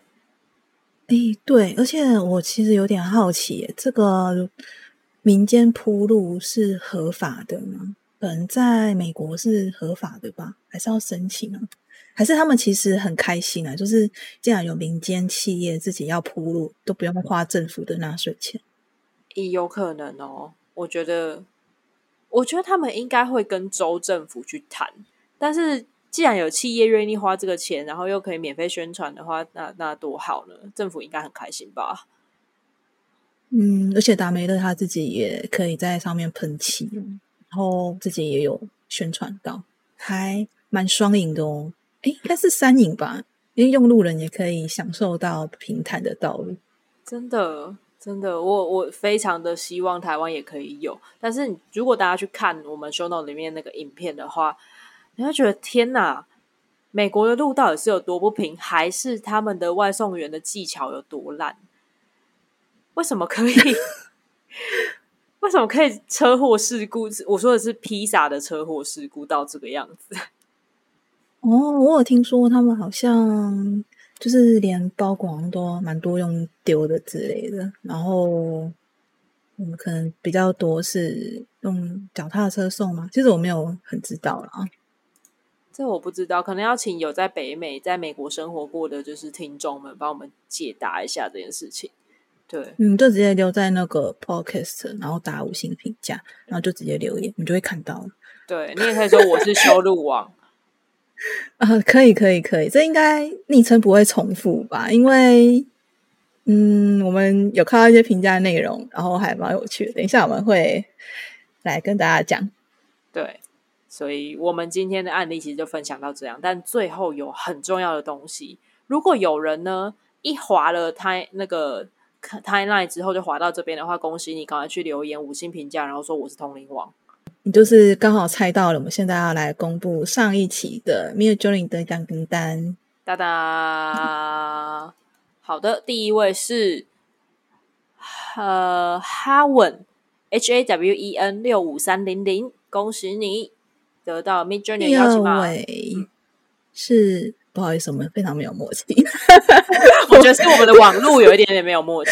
哎，对，而且我其实有点好奇，这个民间铺路是合法的吗？可能在美国是合法的吧？还是要申请啊？还是他们其实很开心啊？就是既然有民间企业自己要铺路，都不用花政府的纳税钱？也有可能哦，我觉得。我觉得他们应该会跟州政府去谈，但是既然有企业愿意花这个钱，然后又可以免费宣传的话，那那多好呢！政府应该很开心吧？嗯，而且达美乐他自己也可以在上面喷漆，然后自己也有宣传到，还蛮双赢的哦。诶，应该是三赢吧，因为用路人也可以享受到平坦的道路。真的，真的，我我非常的希望台湾也可以有。但是如果大家去看我们 show note 里面那个影片的话，你会觉得天哪，美国的路到底是有多不平，还是他们的外送员的技巧有多烂？为什么可以？为什么可以车祸事故？我说的是披萨的车祸事故到这个样子。哦，我有听说他们好像就是连包裹都蛮多用丢的之类的，然后我们可能比较多是用脚踏车送嘛。其实我没有很知道了啊，这我不知道，可能要请有在北美、在美国生活过的就是听众们帮我们解答一下这件事情。对，嗯，就直接留在那个 podcast，然后打五星评价，然后就直接留言，你就会看到了。对你也可以说我是修路王啊，可以，可以，可以，这应该昵称不会重复吧？因为，嗯，我们有看到一些评价内容，然后还蛮有趣的。等一下我们会来跟大家讲。对，所以我们今天的案例其实就分享到这样，但最后有很重要的东西，如果有人呢一划了他那个。timeline 之后就滑到这边的话，恭喜你，赶快去留言五星评价，然后说我是通灵王。你就是刚好猜到了，我们现在要来公布上一期的 m i r j o r y 的奖名单。哒哒，好的，第一位是呃哈文 H A W E N 六五三零零，恭喜你得到 Mid Journey 邀请码。是。不好意思，我们非常没有默契。我觉得是我们的网络有一点点没有默契。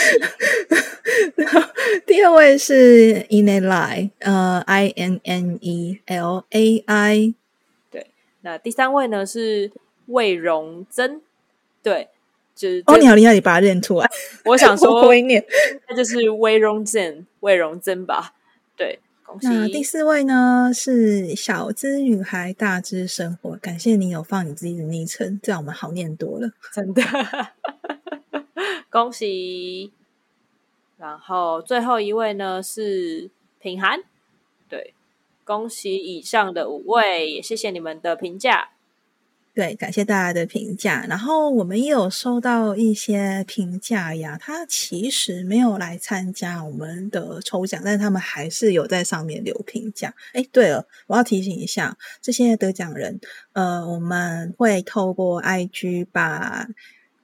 第二位是 In a Lie，呃，I N N E L A I。对，那第三位呢是魏荣珍。对，就是哦，你好厉害，你把它认出来。我想说，会念，那就是魏荣珍，魏荣珍吧？对。那第四位呢是小资女孩大资生活，感谢你有放你自己的昵称，这样我们好念多了，真的，恭喜。然后最后一位呢是品涵，对，恭喜以上的五位，也谢谢你们的评价。对，感谢大家的评价。然后我们也有收到一些评价呀，他其实没有来参加我们的抽奖，但他们还是有在上面留评价。哎，对了，我要提醒一下这些得奖人，呃，我们会透过 IG 把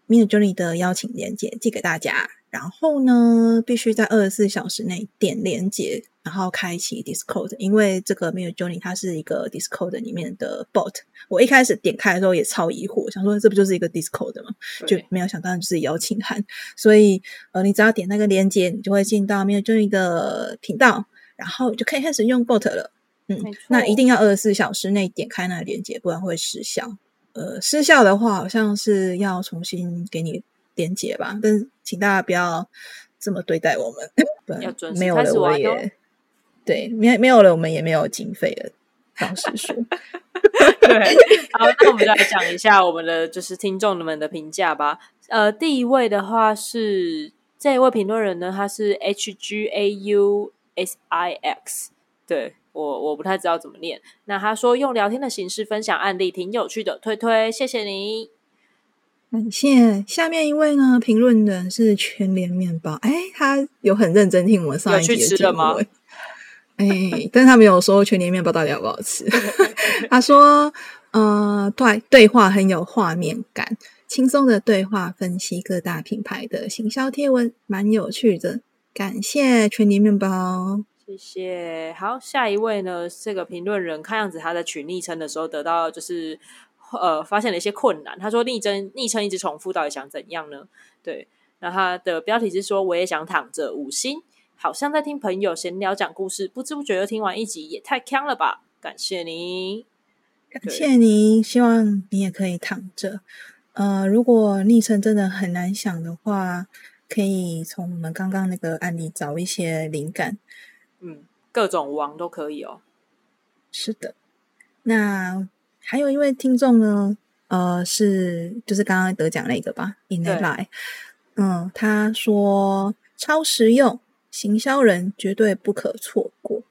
m i n Journey 的邀请链接寄给大家。然后呢，必须在二十四小时内点连接，然后开启 Discord。因为这个 Mio Journey 它是一个 Discord 里面的 bot。我一开始点开的时候也超疑惑，想说这不就是一个 Discord 吗？就没有想到就是邀请函。所以呃，你只要点那个连接，你就会进到 Mio Journey 的频道，然后就可以开始用 bot 了。嗯，那一定要二十四小时内点开那个连接，不然会失效。呃，失效的话，好像是要重新给你。连接吧，但是请大家不要这么对待我们。对，没有了我也对，没没有了我们也没有经费了。老实说，对。好，那我们就来讲一下我们的就是听众们的评价吧。呃，第一位的话是这一位评论人呢，他是 H G A U S I X，对我我不太知道怎么念。那他说用聊天的形式分享案例挺有趣的，推推，谢谢你。感谢下面一位呢，评论人是全联面包。哎，他有很认真听我们上一集的节目。哎，但是他没有说全联面包到底好不好吃。他说，呃，对，对话很有画面感，轻松的对话分析各大品牌的行销贴文，蛮有趣的。感谢全联面包，谢谢。好，下一位呢，这个评论人看样子他在取昵称的时候得到就是。呃，发现了一些困难。他说：“昵称昵称一直重复，到底想怎样呢？”对，那他的标题是说：“我也想躺着五星，好像在听朋友闲聊讲故事，不知不觉又听完一集，也太强了吧！”感谢你，感谢你，希望你也可以躺着。呃，如果昵称真的很难想的话，可以从我们刚刚那个案例找一些灵感。嗯，各种王都可以哦。是的，那。还有一位听众呢，呃，是就是刚刚得奖那个吧，In the Lie，嗯，他说超实用，行销人绝对不可错过。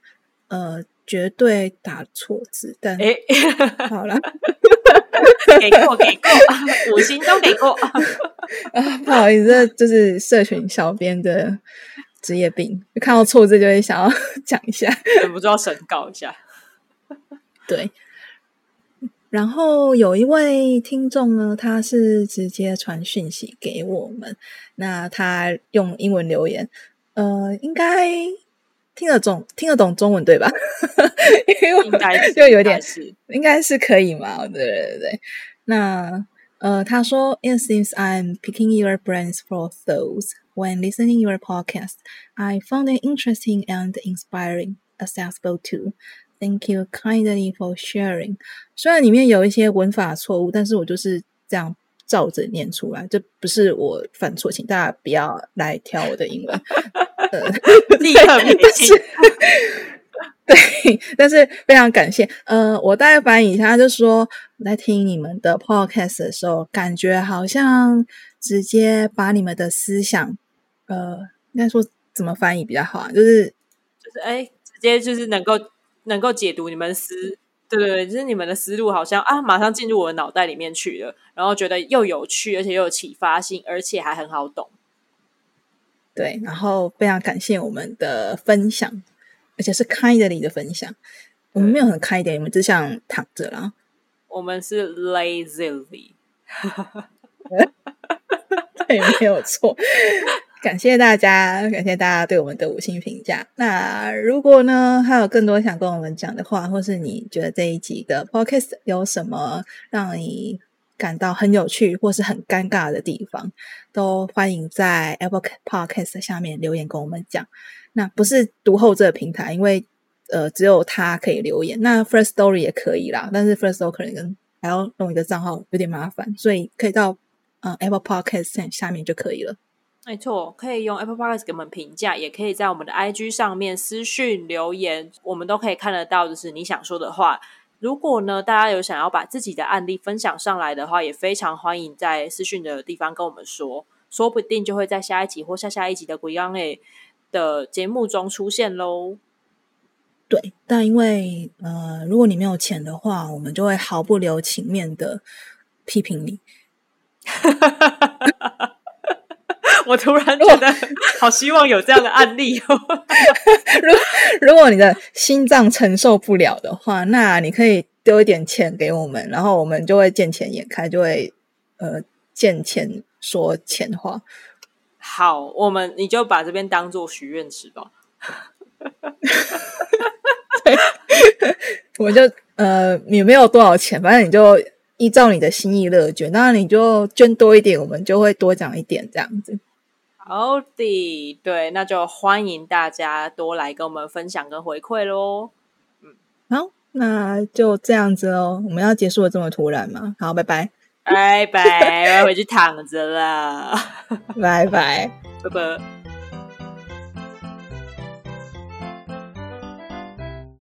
呃，绝对打错字，但哎，好了，给过给过，五星都给过。啊，不好意思，这就是社群小编的职业病，看到错字就会想要讲一下，忍不住要审稿一下。对。然后有一位听众呢，他是直接传讯息给我们，那他用英文留言，呃，应该听得懂，听得懂中文对吧？因为应该就有点是应该是可以嘛？对对对。那呃，他说，It seems I'm picking your brains for those when listening your podcast. I found it interesting and inspiring, accessible too. Thank you kindly for sharing。虽然里面有一些文法错误，但是我就是这样照着念出来，这不是我犯错，请大家不要来挑我的英文。呃，立刻灭亲。对，但是非常感谢。呃，我大概翻译一下，就说我在听你们的 podcast 的时候，感觉好像直接把你们的思想，呃，应该说怎么翻译比较好啊？就是就是哎，直接就是能够能够解读你们思，对对对，就是你们的思路好像啊，马上进入我的脑袋里面去了，然后觉得又有趣，而且又有启发性，而且还很好懂。对，然后非常感谢我们的分享。而且是 kindly 的分享，我们没有很开一点，我们只想躺着啦。我们是 lazily，对，没有错。感谢大家，感谢大家对我们的五星评价。那如果呢，还有更多想跟我们讲的话，或是你觉得这一集的 podcast 有什么让你感到很有趣或是很尴尬的地方，都欢迎在 Apple Podcast 下面留言跟我们讲。那不是读后这个平台，因为呃只有他可以留言。那 First Story 也可以啦，但是 First Story 可能跟还要弄一个账号，有点麻烦，所以可以到呃 Apple Podcast 下面就可以了。没错，可以用 Apple Podcast 给我们评价，也可以在我们的 IG 上面私讯留言，我们都可以看得到，就是你想说的话。如果呢，大家有想要把自己的案例分享上来的话，也非常欢迎在私讯的地方跟我们说，说不定就会在下一集或下下一集的鬼样诶。的节目中出现喽，对，但因为呃，如果你没有钱的话，我们就会毫不留情面的批评你。我突然觉得好希望有这样的案例哦。如如果你的心脏承受不了的话，那你可以丢一点钱给我们，然后我们就会见钱眼开，就会呃见钱说钱话。好，我们你就把这边当做许愿池吧。对，我就呃，你没有多少钱，反正你就依照你的心意乐捐，当然你就捐多一点，我们就会多讲一点这样子。好的，对，那就欢迎大家多来跟我们分享跟回馈喽。嗯，好，那就这样子喽。我们要结束的这么突然吗？好，拜拜。拜拜，我要回去躺着了。拜拜，拜拜。